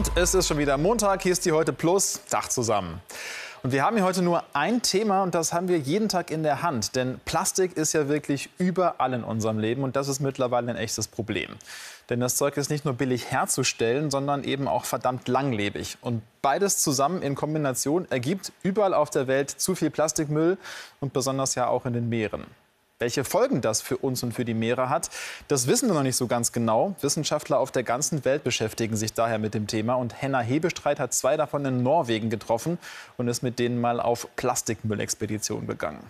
Und es ist schon wieder Montag, hier ist die Heute Plus, Dach zusammen. Und wir haben hier heute nur ein Thema und das haben wir jeden Tag in der Hand. Denn Plastik ist ja wirklich überall in unserem Leben und das ist mittlerweile ein echtes Problem. Denn das Zeug ist nicht nur billig herzustellen, sondern eben auch verdammt langlebig. Und beides zusammen in Kombination ergibt überall auf der Welt zu viel Plastikmüll und besonders ja auch in den Meeren. Welche Folgen das für uns und für die Meere hat, das wissen wir noch nicht so ganz genau. Wissenschaftler auf der ganzen Welt beschäftigen sich daher mit dem Thema. Und Henna Hebestreit hat zwei davon in Norwegen getroffen und ist mit denen mal auf Plastikmüllexpedition gegangen.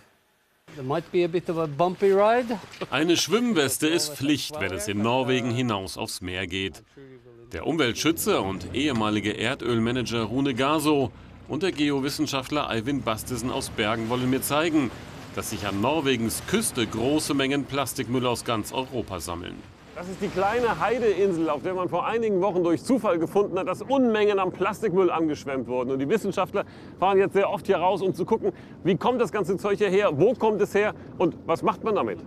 Eine Schwimmweste ist Pflicht, wenn es in Norwegen hinaus aufs Meer geht. Der Umweltschützer und ehemalige Erdölmanager Rune Gaso und der Geowissenschaftler Eivind Bastesen aus Bergen wollen mir zeigen, dass sich an Norwegens Küste große Mengen Plastikmüll aus ganz Europa sammeln. Das ist die kleine Heideinsel, auf der man vor einigen Wochen durch Zufall gefunden hat, dass Unmengen an Plastikmüll angeschwemmt wurden. Und die Wissenschaftler fahren jetzt sehr oft hier raus, um zu gucken, wie kommt das ganze Zeug hierher, wo kommt es her und was macht man damit.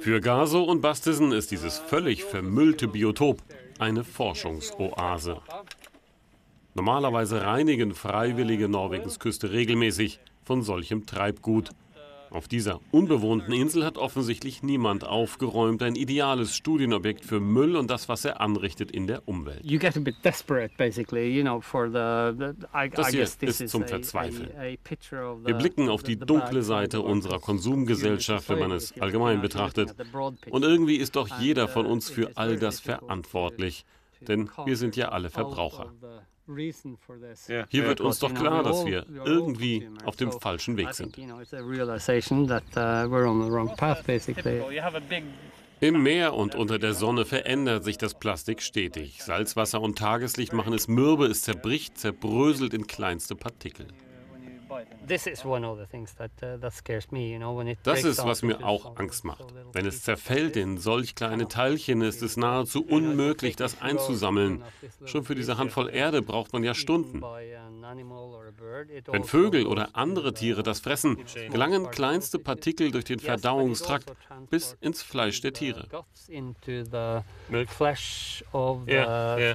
Für Gaso und Bastisen ist dieses völlig vermüllte Biotop eine Forschungsoase. Normalerweise reinigen Freiwillige Norwegens Küste regelmäßig von solchem Treibgut. Auf dieser unbewohnten Insel hat offensichtlich niemand aufgeräumt. Ein ideales Studienobjekt für Müll und das, was er anrichtet in der Umwelt. Das hier ist zum Verzweifeln. Wir blicken auf die dunkle Seite unserer Konsumgesellschaft, wenn man es allgemein betrachtet. Und irgendwie ist doch jeder von uns für all das verantwortlich. Denn wir sind ja alle Verbraucher. Hier wird uns doch klar, dass wir irgendwie auf dem falschen Weg sind. Uh, Im Meer und unter der Sonne verändert sich das Plastik stetig. Salzwasser und Tageslicht machen es mürbe, es zerbricht, zerbröselt in kleinste Partikel. Das ist, was mir auch Angst macht. Wenn es zerfällt in solch kleine Teilchen, ist es nahezu unmöglich, das einzusammeln. Schon für diese Handvoll Erde braucht man ja Stunden. Wenn Vögel oder andere Tiere das fressen, gelangen kleinste Partikel durch den Verdauungstrakt bis ins Fleisch der Tiere. Ja, ja.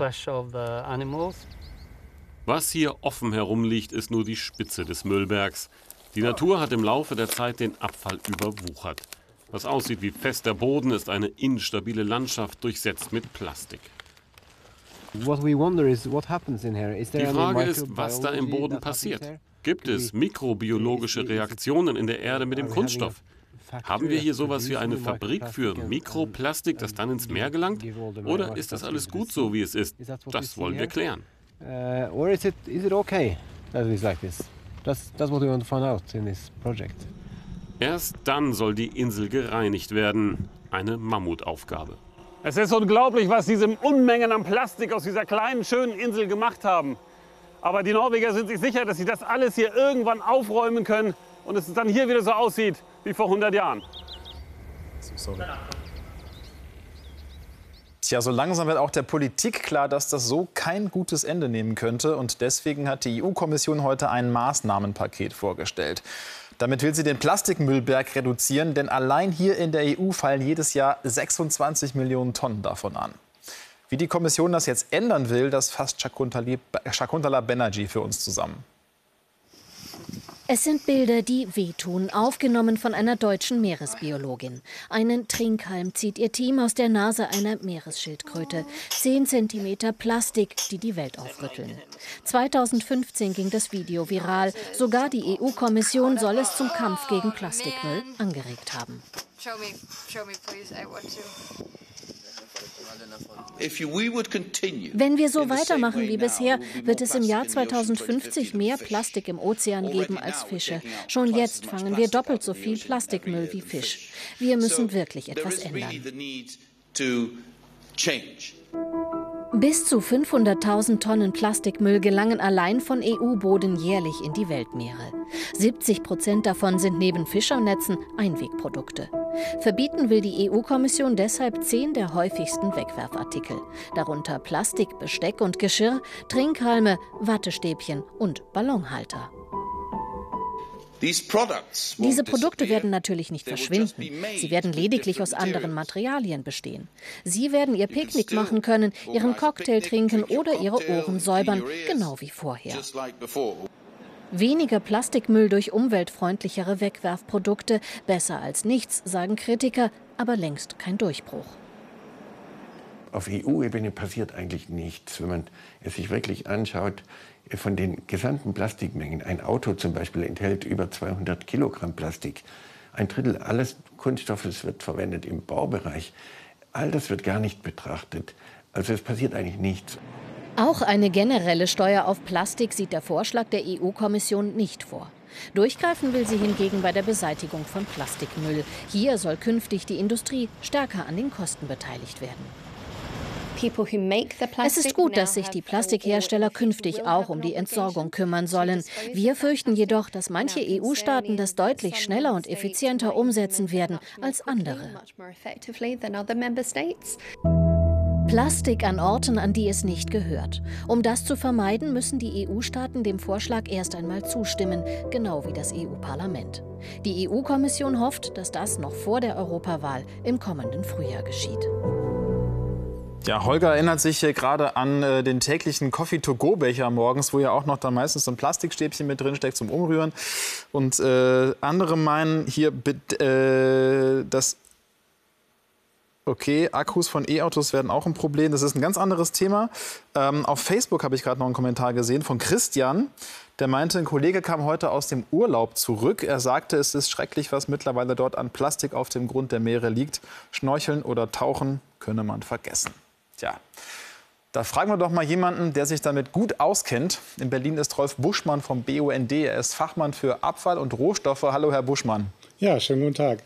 Was hier offen herumliegt, ist nur die Spitze des Müllbergs. Die Natur hat im Laufe der Zeit den Abfall überwuchert. Was aussieht wie fester Boden, ist eine instabile Landschaft durchsetzt mit Plastik. Die Frage ist, was da im Boden passiert. Gibt es mikrobiologische Reaktionen in der Erde mit dem Kunststoff? Haben wir hier sowas wie eine Fabrik für Mikroplastik, das dann ins Meer gelangt? Oder ist das alles gut so, wie es ist? Das wollen wir klären. Uh, or is it is it okay that it is like this? That's that's what we want to find out in this project. Erst dann soll die Insel gereinigt werden. Eine Mammutaufgabe. Es ist unglaublich, was diese Unmengen an Plastik aus dieser kleinen, schönen Insel gemacht haben. Aber die Norweger sind sich sicher, dass sie das alles hier irgendwann aufräumen können und es dann hier wieder so aussieht wie vor 100 Jahren. Sorry. Tja, so langsam wird auch der Politik klar, dass das so kein gutes Ende nehmen könnte. Und deswegen hat die EU-Kommission heute ein Maßnahmenpaket vorgestellt. Damit will sie den Plastikmüllberg reduzieren, denn allein hier in der EU fallen jedes Jahr 26 Millionen Tonnen davon an. Wie die Kommission das jetzt ändern will, das fasst Shakuntala Banerjee für uns zusammen. Es sind Bilder, die wehtun, aufgenommen von einer deutschen Meeresbiologin. Einen Trinkhalm zieht ihr Team aus der Nase einer Meeresschildkröte. Zehn Zentimeter Plastik, die die Welt aufrütteln. 2015 ging das Video viral. Sogar die EU-Kommission soll es zum Kampf gegen Plastikmüll angeregt haben. Show me, show me, please. I want to. Wenn wir so weitermachen wie bisher, wird es im Jahr 2050 mehr Plastik im Ozean geben als Fische. Schon jetzt fangen wir doppelt so viel Plastikmüll wie Fisch. Wir müssen wirklich etwas ändern. Bis zu 500.000 Tonnen Plastikmüll gelangen allein von EU-Boden jährlich in die Weltmeere. 70 Prozent davon sind neben Fischernetzen Einwegprodukte. Verbieten will die EU-Kommission deshalb zehn der häufigsten Wegwerfartikel, darunter Plastik, Besteck und Geschirr, Trinkhalme, Wattestäbchen und Ballonhalter. Diese Produkte werden natürlich nicht verschwinden. Sie werden lediglich aus anderen Materialien bestehen. Sie werden ihr Picknick machen können, ihren Cocktail trinken oder ihre Ohren säubern, genau wie vorher. Weniger Plastikmüll durch umweltfreundlichere Wegwerfprodukte, besser als nichts, sagen Kritiker, aber längst kein Durchbruch. Auf EU-Ebene passiert eigentlich nichts, wenn man es sich wirklich anschaut von den gesamten Plastikmengen. Ein Auto zum Beispiel enthält über 200 Kilogramm Plastik. Ein Drittel alles Kunststoffes wird verwendet im Baubereich. All das wird gar nicht betrachtet. Also es passiert eigentlich nichts. Auch eine generelle Steuer auf Plastik sieht der Vorschlag der EU-Kommission nicht vor. Durchgreifen will sie hingegen bei der Beseitigung von Plastikmüll. Hier soll künftig die Industrie stärker an den Kosten beteiligt werden. Es ist gut, dass sich die Plastikhersteller künftig auch um die Entsorgung kümmern sollen. Wir fürchten jedoch, dass manche EU-Staaten das deutlich schneller und effizienter umsetzen werden als andere. Plastik an Orten, an die es nicht gehört. Um das zu vermeiden, müssen die EU-Staaten dem Vorschlag erst einmal zustimmen, genau wie das EU-Parlament. Die EU-Kommission hofft, dass das noch vor der Europawahl im kommenden Frühjahr geschieht. Ja, Holger erinnert sich gerade an äh, den täglichen Coffee-to-go-Becher morgens, wo ja auch noch dann meistens so ein Plastikstäbchen mit drin steckt zum Umrühren. Und äh, andere meinen hier, äh, dass Okay, Akkus von E-Autos werden auch ein Problem. Das ist ein ganz anderes Thema. Ähm, auf Facebook habe ich gerade noch einen Kommentar gesehen von Christian. Der meinte, ein Kollege kam heute aus dem Urlaub zurück. Er sagte, es ist schrecklich, was mittlerweile dort an Plastik auf dem Grund der Meere liegt. Schnorcheln oder tauchen könne man vergessen. Tja, da fragen wir doch mal jemanden, der sich damit gut auskennt. In Berlin ist Rolf Buschmann vom BUND. Er ist Fachmann für Abfall und Rohstoffe. Hallo, Herr Buschmann. Ja, schönen guten Tag.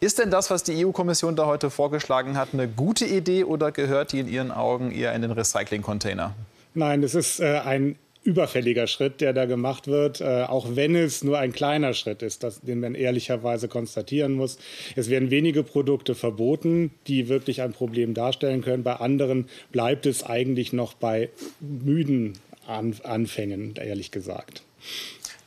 Ist denn das, was die EU-Kommission da heute vorgeschlagen hat, eine gute Idee oder gehört die in Ihren Augen eher in den Recycling-Container? Nein, es ist äh, ein überfälliger Schritt, der da gemacht wird, äh, auch wenn es nur ein kleiner Schritt ist, das, den man ehrlicherweise konstatieren muss. Es werden wenige Produkte verboten, die wirklich ein Problem darstellen können. Bei anderen bleibt es eigentlich noch bei müden An Anfängen, ehrlich gesagt.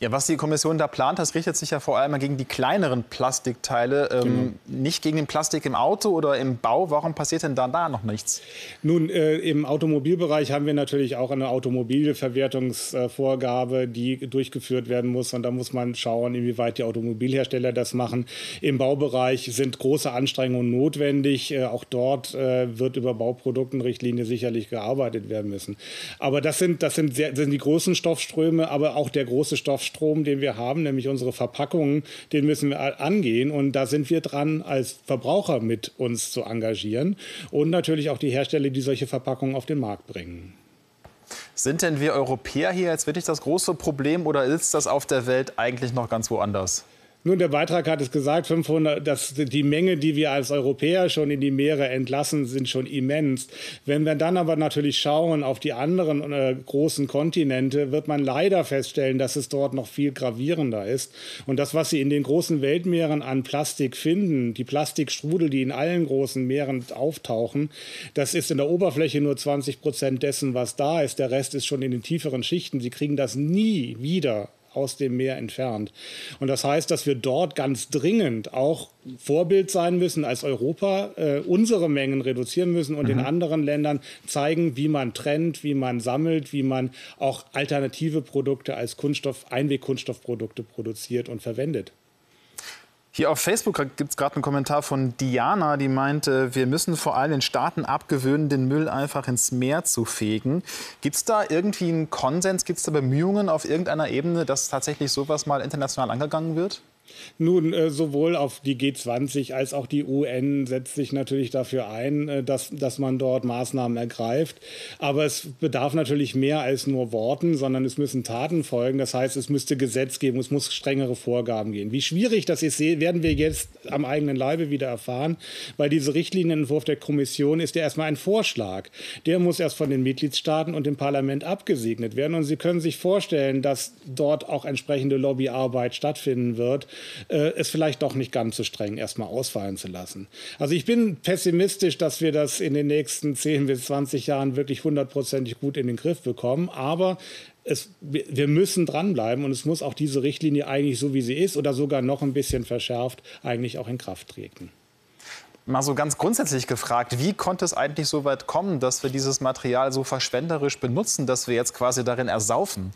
Ja, was die Kommission da plant, das richtet sich ja vor allem gegen die kleineren Plastikteile, ähm, genau. nicht gegen den Plastik im Auto oder im Bau. Warum passiert denn da, da noch nichts? Nun, äh, im Automobilbereich haben wir natürlich auch eine Automobilverwertungsvorgabe, die durchgeführt werden muss. Und da muss man schauen, inwieweit die Automobilhersteller das machen. Im Baubereich sind große Anstrengungen notwendig. Äh, auch dort äh, wird über Bauproduktenrichtlinie sicherlich gearbeitet werden müssen. Aber das sind, das sind, sehr, sind die großen Stoffströme, aber auch der große Stoffstrom Strom, den wir haben, nämlich unsere Verpackungen, den müssen wir angehen. Und da sind wir dran, als Verbraucher mit uns zu engagieren und natürlich auch die Hersteller, die solche Verpackungen auf den Markt bringen. Sind denn wir Europäer hier jetzt wirklich das große Problem oder ist das auf der Welt eigentlich noch ganz woanders? Nun, der Beitrag hat es gesagt, 500, dass die Menge, die wir als Europäer schon in die Meere entlassen, sind schon immens. Wenn wir dann aber natürlich schauen auf die anderen äh, großen Kontinente, wird man leider feststellen, dass es dort noch viel gravierender ist. Und das, was Sie in den großen Weltmeeren an Plastik finden, die Plastikstrudel, die in allen großen Meeren auftauchen, das ist in der Oberfläche nur 20 Prozent dessen, was da ist. Der Rest ist schon in den tieferen Schichten. Sie kriegen das nie wieder aus dem Meer entfernt. Und das heißt, dass wir dort ganz dringend auch Vorbild sein müssen als Europa, äh, unsere Mengen reduzieren müssen und mhm. den anderen Ländern zeigen, wie man trennt, wie man sammelt, wie man auch alternative Produkte als Kunststoff, Einwegkunststoffprodukte produziert und verwendet. Hier auf Facebook gibt es gerade einen Kommentar von Diana, die meint, wir müssen vor allem den Staaten abgewöhnen, den Müll einfach ins Meer zu fegen. Gibt es da irgendwie einen Konsens, gibt es da Bemühungen auf irgendeiner Ebene, dass tatsächlich sowas mal international angegangen wird? Nun, äh, sowohl auf die G20 als auch die UN setzt sich natürlich dafür ein, äh, dass, dass man dort Maßnahmen ergreift. Aber es bedarf natürlich mehr als nur Worten, sondern es müssen Taten folgen. Das heißt, es müsste Gesetzgebung, es muss strengere Vorgaben gehen. Wie schwierig das ist, werden wir jetzt am eigenen Leibe wieder erfahren, weil dieser Richtlinienentwurf der Kommission ist ja erstmal ein Vorschlag. Der muss erst von den Mitgliedstaaten und dem Parlament abgesegnet werden. Und Sie können sich vorstellen, dass dort auch entsprechende Lobbyarbeit stattfinden wird äh, es vielleicht doch nicht ganz so streng erstmal ausfallen zu lassen. Also ich bin pessimistisch, dass wir das in den nächsten 10 bis 20 Jahren wirklich hundertprozentig gut in den Griff bekommen. Aber es, wir müssen dranbleiben und es muss auch diese Richtlinie eigentlich so, wie sie ist oder sogar noch ein bisschen verschärft, eigentlich auch in Kraft treten. Mal so ganz grundsätzlich gefragt, wie konnte es eigentlich so weit kommen, dass wir dieses Material so verschwenderisch benutzen, dass wir jetzt quasi darin ersaufen?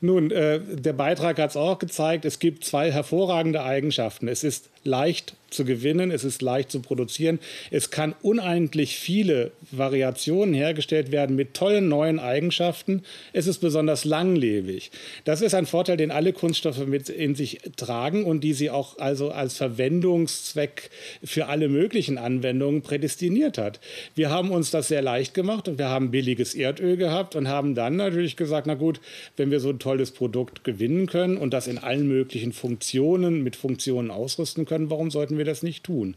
Nun, äh, der Beitrag hat es auch gezeigt, es gibt zwei hervorragende Eigenschaften. Es ist leicht zu gewinnen, es ist leicht zu produzieren. Es kann unendlich viele Variationen hergestellt werden mit tollen neuen Eigenschaften. Es ist besonders langlebig. Das ist ein Vorteil, den alle Kunststoffe mit in sich tragen und die sie auch also als Verwendungszweck für alle möglichen Anwendungen prädestiniert hat. Wir haben uns das sehr leicht gemacht und wir haben billiges Erdöl gehabt und haben dann natürlich gesagt, na gut, wenn wir so ein tolles Produkt gewinnen können und das in allen möglichen Funktionen mit Funktionen ausrüsten können, warum sollten wir wir das nicht tun.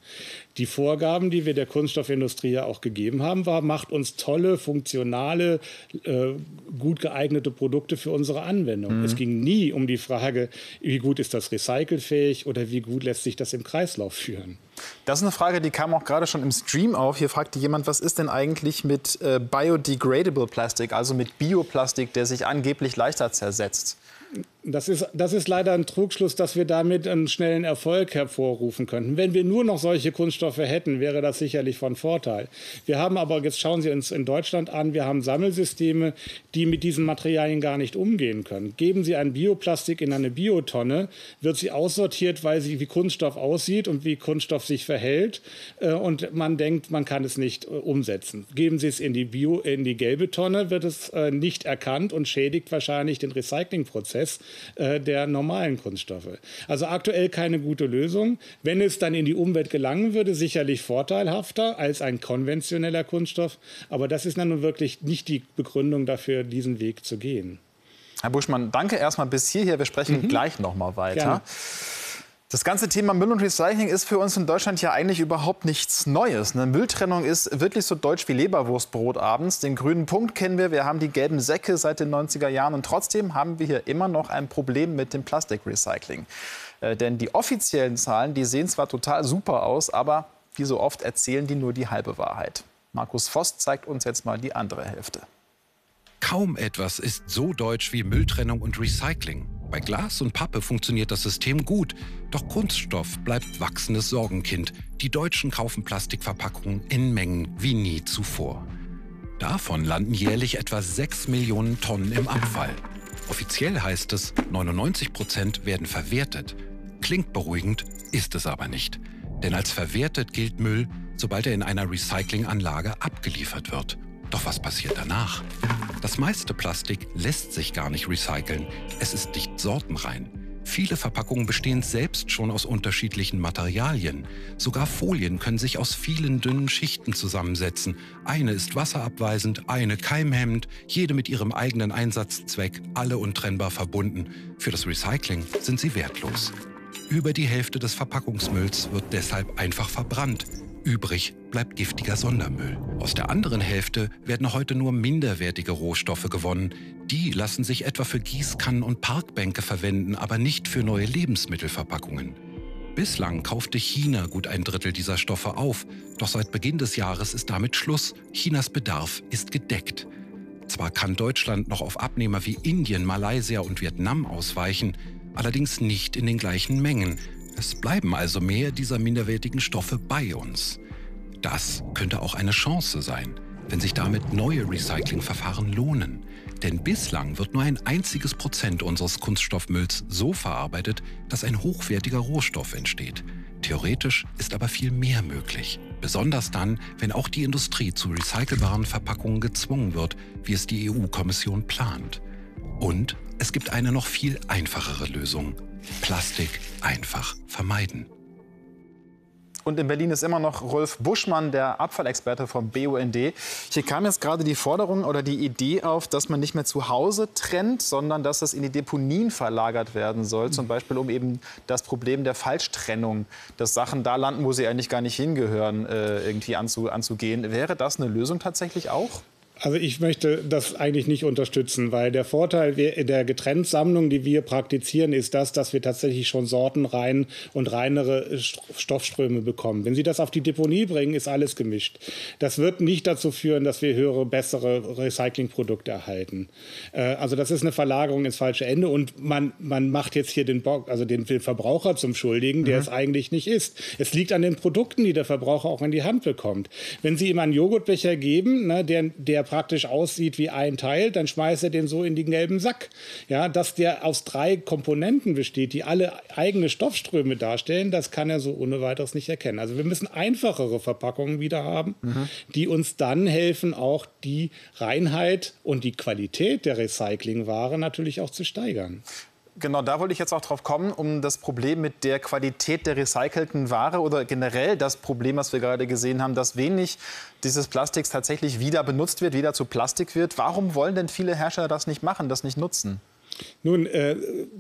Die Vorgaben, die wir der Kunststoffindustrie ja auch gegeben haben, war, macht uns tolle, funktionale, äh, gut geeignete Produkte für unsere Anwendung. Mhm. Es ging nie um die Frage, wie gut ist das recycelfähig oder wie gut lässt sich das im Kreislauf führen. Das ist eine Frage, die kam auch gerade schon im Stream auf. Hier fragte jemand, was ist denn eigentlich mit äh, biodegradable Plastik, also mit Bioplastik, der sich angeblich leichter zersetzt? Das ist, das ist leider ein Trugschluss, dass wir damit einen schnellen Erfolg hervorrufen könnten. Wenn wir nur noch solche Kunststoffe hätten, wäre das sicherlich von Vorteil. Wir haben aber, jetzt schauen Sie uns in Deutschland an, wir haben Sammelsysteme, die mit diesen Materialien gar nicht umgehen können. Geben Sie ein Bioplastik in eine Biotonne, wird sie aussortiert, weil sie wie Kunststoff aussieht und wie Kunststoff sich verhält. Äh, und man denkt, man kann es nicht äh, umsetzen. Geben Sie es in die, Bio, in die gelbe Tonne, wird es äh, nicht erkannt und schädigt wahrscheinlich den Recyclingprozess äh, der normalen Kunststoffe. Also aktuell keine gute Lösung. Wenn es dann in die Umwelt gelangen würde, sicherlich vorteilhafter als ein konventioneller Kunststoff. Aber das ist dann nun wirklich nicht die Begründung dafür, diesen Weg zu gehen. Herr Buschmann, danke erstmal bis hierher. Wir sprechen mhm. gleich noch mal weiter. Gerne. Das ganze Thema Müll und Recycling ist für uns in Deutschland ja eigentlich überhaupt nichts Neues. Eine Mülltrennung ist wirklich so deutsch wie Leberwurstbrot abends. Den grünen Punkt kennen wir, wir haben die gelben Säcke seit den 90er Jahren und trotzdem haben wir hier immer noch ein Problem mit dem Plastikrecycling. Äh, denn die offiziellen Zahlen, die sehen zwar total super aus, aber wie so oft erzählen die nur die halbe Wahrheit. Markus Voss zeigt uns jetzt mal die andere Hälfte. Kaum etwas ist so deutsch wie Mülltrennung und Recycling. Bei Glas und Pappe funktioniert das System gut, doch Kunststoff bleibt wachsendes Sorgenkind. Die Deutschen kaufen Plastikverpackungen in Mengen wie nie zuvor. Davon landen jährlich etwa 6 Millionen Tonnen im Abfall. Offiziell heißt es, 99 Prozent werden verwertet. Klingt beruhigend, ist es aber nicht. Denn als verwertet gilt Müll, sobald er in einer Recyclinganlage abgeliefert wird. Doch was passiert danach? Das meiste Plastik lässt sich gar nicht recyceln. Es ist nicht sortenrein. Viele Verpackungen bestehen selbst schon aus unterschiedlichen Materialien. Sogar Folien können sich aus vielen dünnen Schichten zusammensetzen. Eine ist wasserabweisend, eine keimhemmend, jede mit ihrem eigenen Einsatzzweck, alle untrennbar verbunden. Für das Recycling sind sie wertlos. Über die Hälfte des Verpackungsmülls wird deshalb einfach verbrannt. Übrig bleibt giftiger Sondermüll. Aus der anderen Hälfte werden heute nur minderwertige Rohstoffe gewonnen. Die lassen sich etwa für Gießkannen und Parkbänke verwenden, aber nicht für neue Lebensmittelverpackungen. Bislang kaufte China gut ein Drittel dieser Stoffe auf, doch seit Beginn des Jahres ist damit Schluss. Chinas Bedarf ist gedeckt. Zwar kann Deutschland noch auf Abnehmer wie Indien, Malaysia und Vietnam ausweichen, allerdings nicht in den gleichen Mengen. Es bleiben also mehr dieser minderwertigen Stoffe bei uns. Das könnte auch eine Chance sein, wenn sich damit neue Recyclingverfahren lohnen. Denn bislang wird nur ein einziges Prozent unseres Kunststoffmülls so verarbeitet, dass ein hochwertiger Rohstoff entsteht. Theoretisch ist aber viel mehr möglich. Besonders dann, wenn auch die Industrie zu recycelbaren Verpackungen gezwungen wird, wie es die EU-Kommission plant. Und es gibt eine noch viel einfachere Lösung. Plastik einfach vermeiden. Und in Berlin ist immer noch Rolf Buschmann, der Abfallexperte vom BUND. Hier kam jetzt gerade die Forderung oder die Idee auf, dass man nicht mehr zu Hause trennt, sondern dass das in die Deponien verlagert werden soll. Zum Beispiel um eben das Problem der Falschtrennung, dass Sachen da landen, wo sie eigentlich gar nicht hingehören, äh, irgendwie anzugehen. Wäre das eine Lösung tatsächlich auch? Also ich möchte das eigentlich nicht unterstützen, weil der Vorteil der Getrenntsammlung, die wir praktizieren, ist das, dass wir tatsächlich schon sortenrein und reinere Stoffströme bekommen. Wenn Sie das auf die Deponie bringen, ist alles gemischt. Das wird nicht dazu führen, dass wir höhere, bessere Recyclingprodukte erhalten. Äh, also das ist eine Verlagerung ins falsche Ende und man, man macht jetzt hier den, Bock, also den Verbraucher zum Schuldigen, der mhm. es eigentlich nicht ist. Es liegt an den Produkten, die der Verbraucher auch in die Hand bekommt. Wenn Sie ihm einen Joghurtbecher geben, ne, der, der praktisch aussieht wie ein Teil, dann schmeißt er den so in den gelben Sack. Ja, dass der aus drei Komponenten besteht, die alle eigene Stoffströme darstellen, das kann er so ohne weiteres nicht erkennen. Also wir müssen einfachere Verpackungen wieder haben, mhm. die uns dann helfen, auch die Reinheit und die Qualität der Recyclingware natürlich auch zu steigern. Genau, da wollte ich jetzt auch drauf kommen, um das Problem mit der Qualität der recycelten Ware oder generell das Problem, was wir gerade gesehen haben, dass wenig dieses Plastiks tatsächlich wieder benutzt wird, wieder zu Plastik wird. Warum wollen denn viele Hersteller das nicht machen, das nicht nutzen? Nun, äh,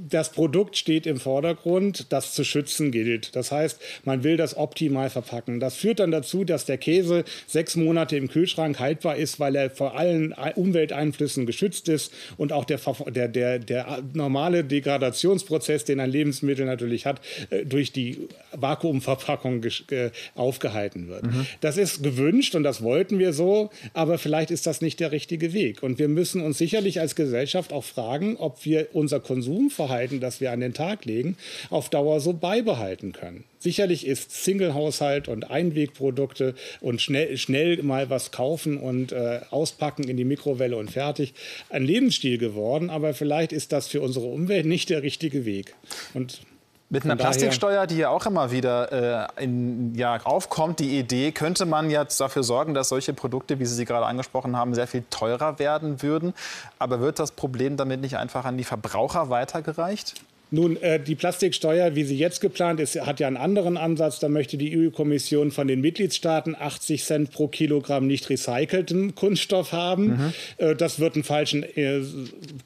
das Produkt steht im Vordergrund, das zu schützen gilt. Das heißt, man will das optimal verpacken. Das führt dann dazu, dass der Käse sechs Monate im Kühlschrank haltbar ist, weil er vor allen Umwelteinflüssen geschützt ist und auch der, der, der, der normale Degradationsprozess, den ein Lebensmittel natürlich hat, äh, durch die Vakuumverpackung äh, aufgehalten wird. Mhm. Das ist gewünscht und das wollten wir so, aber vielleicht ist das nicht der richtige Weg. Und wir müssen uns sicherlich als Gesellschaft auch fragen, ob wir unser Konsumverhalten, das wir an den Tag legen, auf Dauer so beibehalten können. Sicherlich ist Single-Haushalt und Einwegprodukte und schnell, schnell mal was kaufen und äh, auspacken in die Mikrowelle und fertig ein Lebensstil geworden, aber vielleicht ist das für unsere Umwelt nicht der richtige Weg. Und mit einer Plastiksteuer, die ja auch immer wieder äh, in, ja, aufkommt, die Idee, könnte man jetzt dafür sorgen, dass solche Produkte, wie Sie sie gerade angesprochen haben, sehr viel teurer werden würden. Aber wird das Problem damit nicht einfach an die Verbraucher weitergereicht? Nun, äh, die Plastiksteuer, wie sie jetzt geplant ist, hat ja einen anderen Ansatz. Da möchte die EU-Kommission von den Mitgliedstaaten 80 Cent pro Kilogramm nicht recycelten Kunststoff haben. Mhm. Äh, das wird einen falschen äh,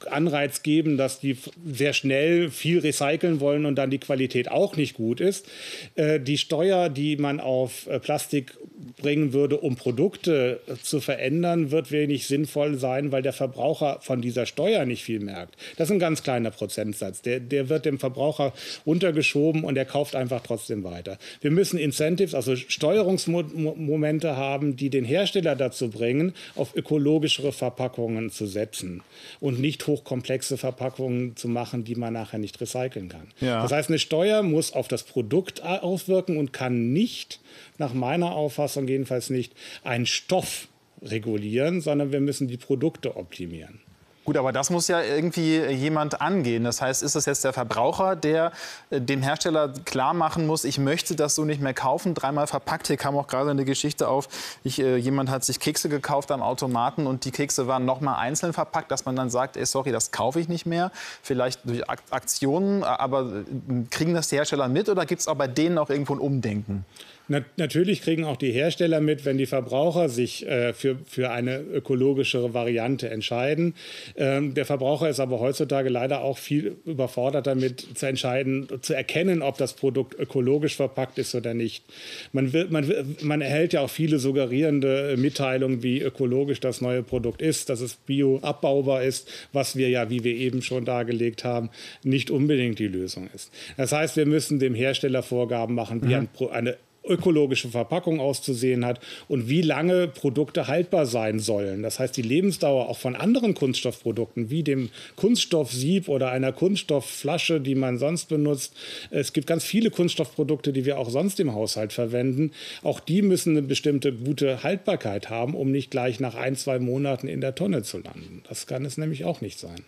Anreiz geben, dass die sehr schnell viel recyceln wollen und dann die Qualität auch nicht gut ist. Äh, die Steuer, die man auf äh, Plastik bringen würde, um Produkte äh, zu verändern, wird wenig sinnvoll sein, weil der Verbraucher von dieser Steuer nicht viel merkt. Das ist ein ganz kleiner Prozentsatz. Der, der wird dem Verbraucher untergeschoben und er kauft einfach trotzdem weiter. Wir müssen Incentives, also Steuerungsmomente haben, die den Hersteller dazu bringen, auf ökologischere Verpackungen zu setzen und nicht hochkomplexe Verpackungen zu machen, die man nachher nicht recyceln kann. Ja. Das heißt, eine Steuer muss auf das Produkt auswirken und kann nicht, nach meiner Auffassung jedenfalls nicht, einen Stoff regulieren, sondern wir müssen die Produkte optimieren. Gut, aber das muss ja irgendwie jemand angehen. Das heißt, ist es jetzt der Verbraucher, der äh, dem Hersteller klar machen muss, ich möchte das so nicht mehr kaufen, dreimal verpackt. Hier kam auch gerade eine Geschichte auf, ich, äh, jemand hat sich Kekse gekauft am Automaten und die Kekse waren noch mal einzeln verpackt, dass man dann sagt, ey, sorry, das kaufe ich nicht mehr. Vielleicht durch Aktionen, aber äh, kriegen das die Hersteller mit oder gibt es auch bei denen auch irgendwo ein Umdenken? Na, natürlich kriegen auch die Hersteller mit, wenn die Verbraucher sich äh, für, für eine ökologischere Variante entscheiden. Ähm, der Verbraucher ist aber heutzutage leider auch viel überfordert damit zu entscheiden, zu erkennen, ob das Produkt ökologisch verpackt ist oder nicht. Man, will, man, will, man erhält ja auch viele suggerierende Mitteilungen, wie ökologisch das neue Produkt ist, dass es bioabbaubar ist, was wir ja, wie wir eben schon dargelegt haben, nicht unbedingt die Lösung ist. Das heißt, wir müssen dem Hersteller Vorgaben machen, wie mhm. ein, eine ökologische Verpackung auszusehen hat und wie lange Produkte haltbar sein sollen. Das heißt, die Lebensdauer auch von anderen Kunststoffprodukten wie dem Kunststoffsieb oder einer Kunststoffflasche, die man sonst benutzt. Es gibt ganz viele Kunststoffprodukte, die wir auch sonst im Haushalt verwenden. Auch die müssen eine bestimmte gute Haltbarkeit haben, um nicht gleich nach ein, zwei Monaten in der Tonne zu landen. Das kann es nämlich auch nicht sein.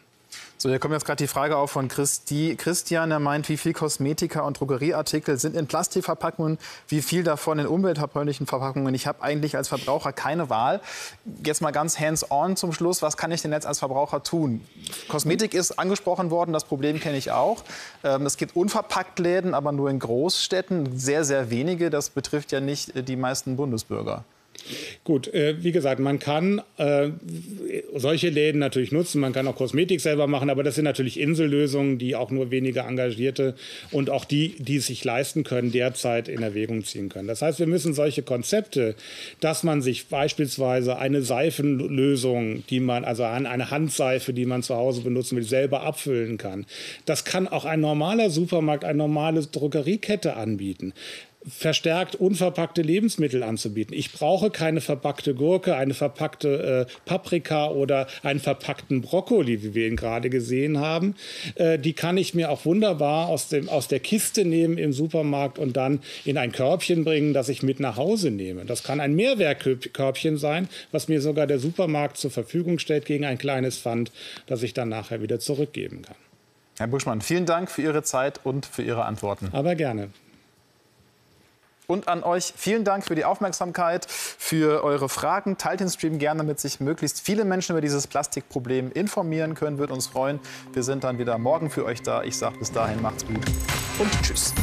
So, hier kommt jetzt gerade die Frage auf von Christi. Christian, der meint, wie viel Kosmetika und Drogerieartikel sind in Plastikverpackungen, wie viel davon in umweltverbrauchlichen Verpackungen. Ich habe eigentlich als Verbraucher keine Wahl. Jetzt mal ganz hands-on zum Schluss. Was kann ich denn jetzt als Verbraucher tun? Kosmetik ist angesprochen worden, das Problem kenne ich auch. Ähm, es gibt unverpackt Läden, aber nur in Großstädten, sehr, sehr wenige. Das betrifft ja nicht äh, die meisten Bundesbürger. Gut, äh, wie gesagt, man kann äh, solche Läden natürlich nutzen, man kann auch Kosmetik selber machen, aber das sind natürlich Insellösungen, die auch nur wenige Engagierte und auch die, die es sich leisten können, derzeit in Erwägung ziehen können. Das heißt, wir müssen solche Konzepte, dass man sich beispielsweise eine Seifenlösung, die man, also eine Handseife, die man zu Hause benutzen will, selber abfüllen kann. Das kann auch ein normaler Supermarkt, eine normale Drogeriekette anbieten verstärkt unverpackte Lebensmittel anzubieten. Ich brauche keine verpackte Gurke, eine verpackte äh, Paprika oder einen verpackten Brokkoli, wie wir ihn gerade gesehen haben. Äh, die kann ich mir auch wunderbar aus, dem, aus der Kiste nehmen im Supermarkt und dann in ein Körbchen bringen, das ich mit nach Hause nehme. Das kann ein Mehrwerkkörbchen sein, was mir sogar der Supermarkt zur Verfügung stellt gegen ein kleines Pfand, das ich dann nachher wieder zurückgeben kann. Herr Buschmann, vielen Dank für Ihre Zeit und für Ihre Antworten. Aber gerne. Und an euch vielen Dank für die Aufmerksamkeit, für eure Fragen. Teilt den Stream gerne, damit sich möglichst viele Menschen über dieses Plastikproblem informieren können. Würde uns freuen. Wir sind dann wieder morgen für euch da. Ich sage bis dahin, macht's gut und tschüss.